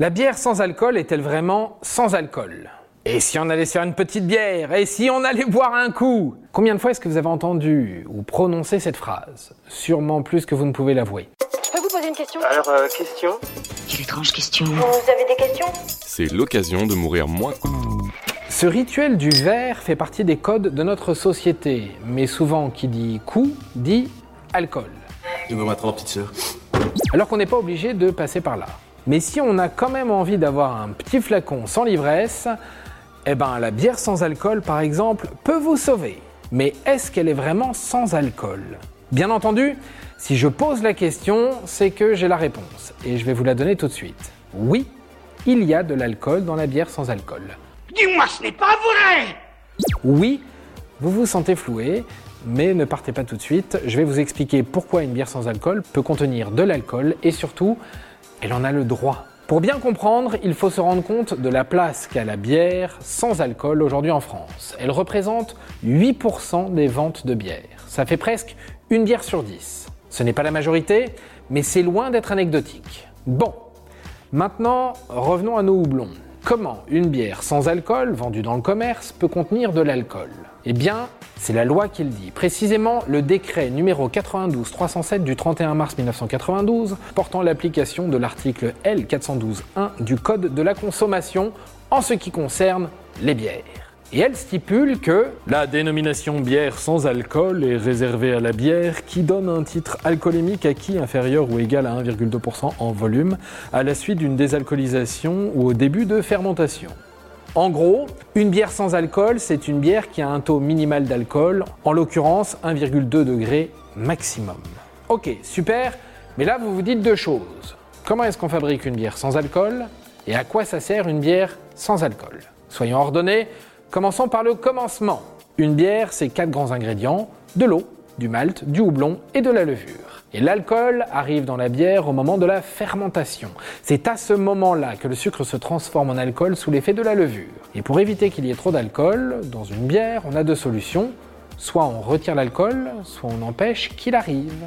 La bière sans alcool est-elle vraiment sans alcool? Et si on allait sur une petite bière? Et si on allait boire un coup? Combien de fois est-ce que vous avez entendu ou prononcé cette phrase? Sûrement plus que vous ne pouvez l'avouer. Je peux vous poser une question? Alors, euh, question? Quelle étrange question. Vous avez des questions? C'est l'occasion de mourir moins. Ce rituel du verre fait partie des codes de notre société, mais souvent qui dit coup dit alcool. Il va m'attendre, petite sœur? Alors qu'on n'est pas obligé de passer par là. Mais si on a quand même envie d'avoir un petit flacon sans l'ivresse, eh ben la bière sans alcool par exemple peut vous sauver. Mais est-ce qu'elle est vraiment sans alcool? Bien entendu, si je pose la question, c'est que j'ai la réponse et je vais vous la donner tout de suite. Oui, il y a de l'alcool dans la bière sans alcool. Dis-moi, ce n'est pas vrai Oui, vous vous sentez floué, mais ne partez pas tout de suite. Je vais vous expliquer pourquoi une bière sans alcool peut contenir de l'alcool et surtout, elle en a le droit. Pour bien comprendre, il faut se rendre compte de la place qu'a la bière sans alcool aujourd'hui en France. Elle représente 8% des ventes de bière. Ça fait presque une bière sur 10. Ce n'est pas la majorité, mais c'est loin d'être anecdotique. Bon, maintenant revenons à nos houblons. Comment une bière sans alcool vendue dans le commerce peut contenir de l'alcool? Eh bien, c'est la loi qui le dit. Précisément, le décret numéro 92-307 du 31 mars 1992 portant l'application de l'article L412.1 du Code de la consommation en ce qui concerne les bières. Et elle stipule que la dénomination bière sans alcool est réservée à la bière qui donne un titre alcoolémique acquis inférieur ou égal à 1,2% en volume à la suite d'une désalcoolisation ou au début de fermentation. En gros, une bière sans alcool, c'est une bière qui a un taux minimal d'alcool, en l'occurrence 1,2 degré maximum. Ok, super, mais là vous vous dites deux choses. Comment est-ce qu'on fabrique une bière sans alcool et à quoi ça sert une bière sans alcool? Soyons ordonnés, Commençons par le commencement. Une bière, c'est quatre grands ingrédients de l'eau, du malt, du houblon et de la levure. Et l'alcool arrive dans la bière au moment de la fermentation. C'est à ce moment-là que le sucre se transforme en alcool sous l'effet de la levure. Et pour éviter qu'il y ait trop d'alcool dans une bière, on a deux solutions. Soit on retire l'alcool, soit on empêche qu'il arrive.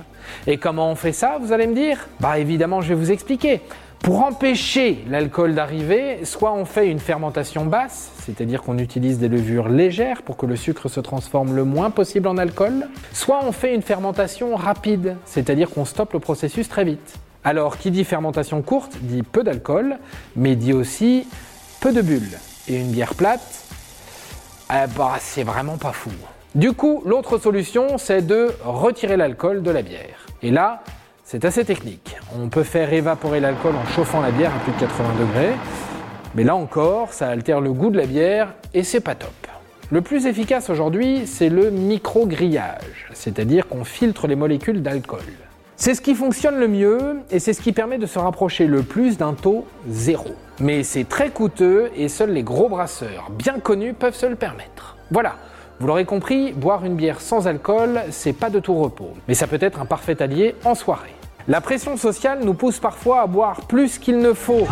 Et comment on fait ça, vous allez me dire? Bah évidemment, je vais vous expliquer. Pour empêcher l'alcool d'arriver, soit on fait une fermentation basse, c'est-à-dire qu'on utilise des levures légères pour que le sucre se transforme le moins possible en alcool, soit on fait une fermentation rapide, c'est-à-dire qu'on stoppe le processus très vite. Alors, qui dit fermentation courte dit peu d'alcool, mais dit aussi peu de bulles. Et une bière plate, eh bah, c'est vraiment pas fou. Du coup, l'autre solution, c'est de retirer l'alcool de la bière. Et là, c'est assez technique. On peut faire évaporer l'alcool en chauffant la bière à plus de 80 degrés, mais là encore, ça altère le goût de la bière et c'est pas top. Le plus efficace aujourd'hui, c'est le micro-grillage, c'est-à-dire qu'on filtre les molécules d'alcool. C'est ce qui fonctionne le mieux et c'est ce qui permet de se rapprocher le plus d'un taux zéro. Mais c'est très coûteux et seuls les gros brasseurs bien connus peuvent se le permettre. Voilà, vous l'aurez compris, boire une bière sans alcool, c'est pas de tout repos, mais ça peut être un parfait allié en soirée. La pression sociale nous pousse parfois à boire plus qu'il ne faut.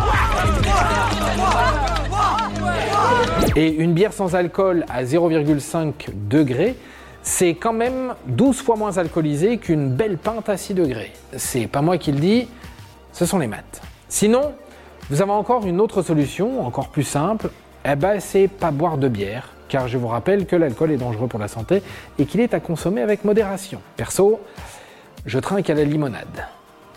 Et une bière sans alcool à 0,5 degrés, c'est quand même 12 fois moins alcoolisé qu'une belle pinte à 6 degrés. C'est pas moi qui le dis, ce sont les maths. Sinon, vous avez encore une autre solution, encore plus simple, eh ben c'est pas boire de bière, car je vous rappelle que l'alcool est dangereux pour la santé et qu'il est à consommer avec modération. Perso, je trinque à la limonade.